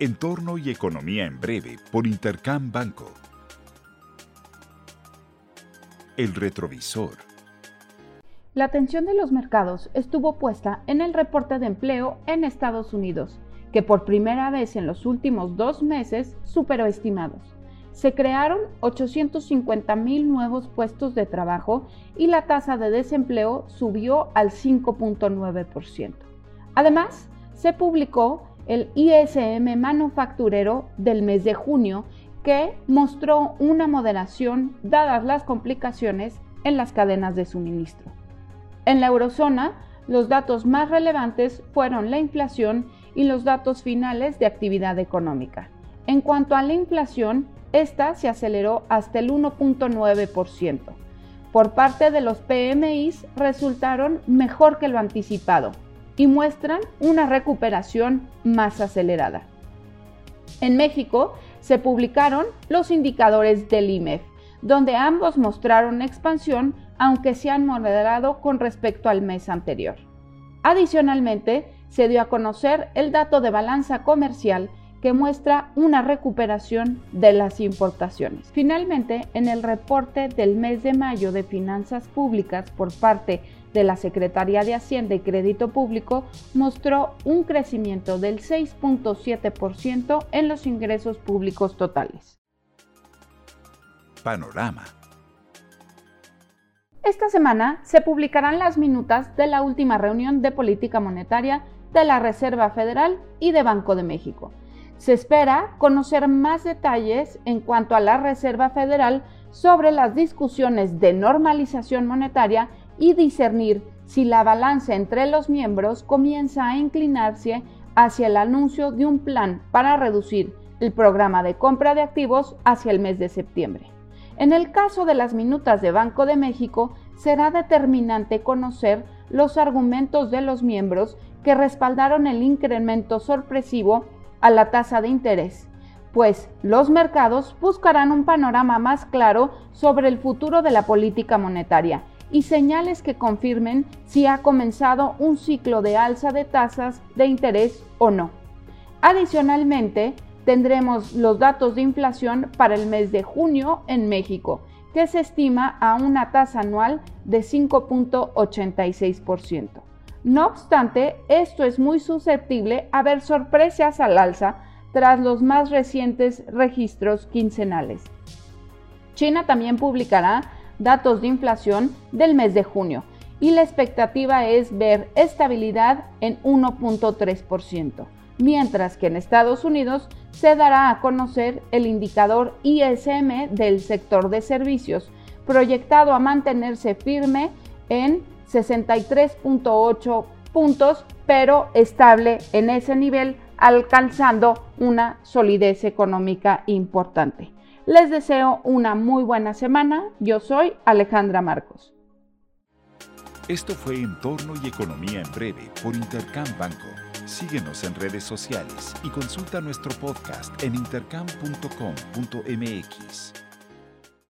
Entorno y Economía en Breve por Intercam Banco. El retrovisor. La atención de los mercados estuvo puesta en el reporte de empleo en Estados Unidos, que por primera vez en los últimos dos meses superó estimados. Se crearon 850 mil nuevos puestos de trabajo y la tasa de desempleo subió al 5.9%. Además, se publicó el ISM manufacturero del mes de junio, que mostró una moderación dadas las complicaciones en las cadenas de suministro. En la eurozona, los datos más relevantes fueron la inflación y los datos finales de actividad económica. En cuanto a la inflación, esta se aceleró hasta el 1.9%. Por parte de los PMIs resultaron mejor que lo anticipado, y muestran una recuperación más acelerada. En México se publicaron los indicadores del IMEF, donde ambos mostraron expansión, aunque se han moderado con respecto al mes anterior. Adicionalmente, se dio a conocer el dato de balanza comercial que muestra una recuperación de las importaciones. Finalmente, en el reporte del mes de mayo de finanzas públicas por parte de la Secretaría de Hacienda y Crédito Público mostró un crecimiento del 6.7% en los ingresos públicos totales. Panorama. Esta semana se publicarán las minutas de la última reunión de política monetaria de la Reserva Federal y de Banco de México. Se espera conocer más detalles en cuanto a la Reserva Federal sobre las discusiones de normalización monetaria y discernir si la balanza entre los miembros comienza a inclinarse hacia el anuncio de un plan para reducir el programa de compra de activos hacia el mes de septiembre. En el caso de las minutas de Banco de México, será determinante conocer los argumentos de los miembros que respaldaron el incremento sorpresivo a la tasa de interés, pues los mercados buscarán un panorama más claro sobre el futuro de la política monetaria y señales que confirmen si ha comenzado un ciclo de alza de tasas de interés o no. Adicionalmente, tendremos los datos de inflación para el mes de junio en México, que se estima a una tasa anual de 5.86%. No obstante, esto es muy susceptible a ver sorpresas al alza tras los más recientes registros quincenales. China también publicará datos de inflación del mes de junio y la expectativa es ver estabilidad en 1.3%, mientras que en Estados Unidos se dará a conocer el indicador ISM del sector de servicios, proyectado a mantenerse firme en 63.8 puntos, pero estable en ese nivel, alcanzando una solidez económica importante. Les deseo una muy buena semana. Yo soy Alejandra Marcos. Esto fue Entorno y Economía en Breve por Intercam Banco. Síguenos en redes sociales y consulta nuestro podcast en intercam.com.mx.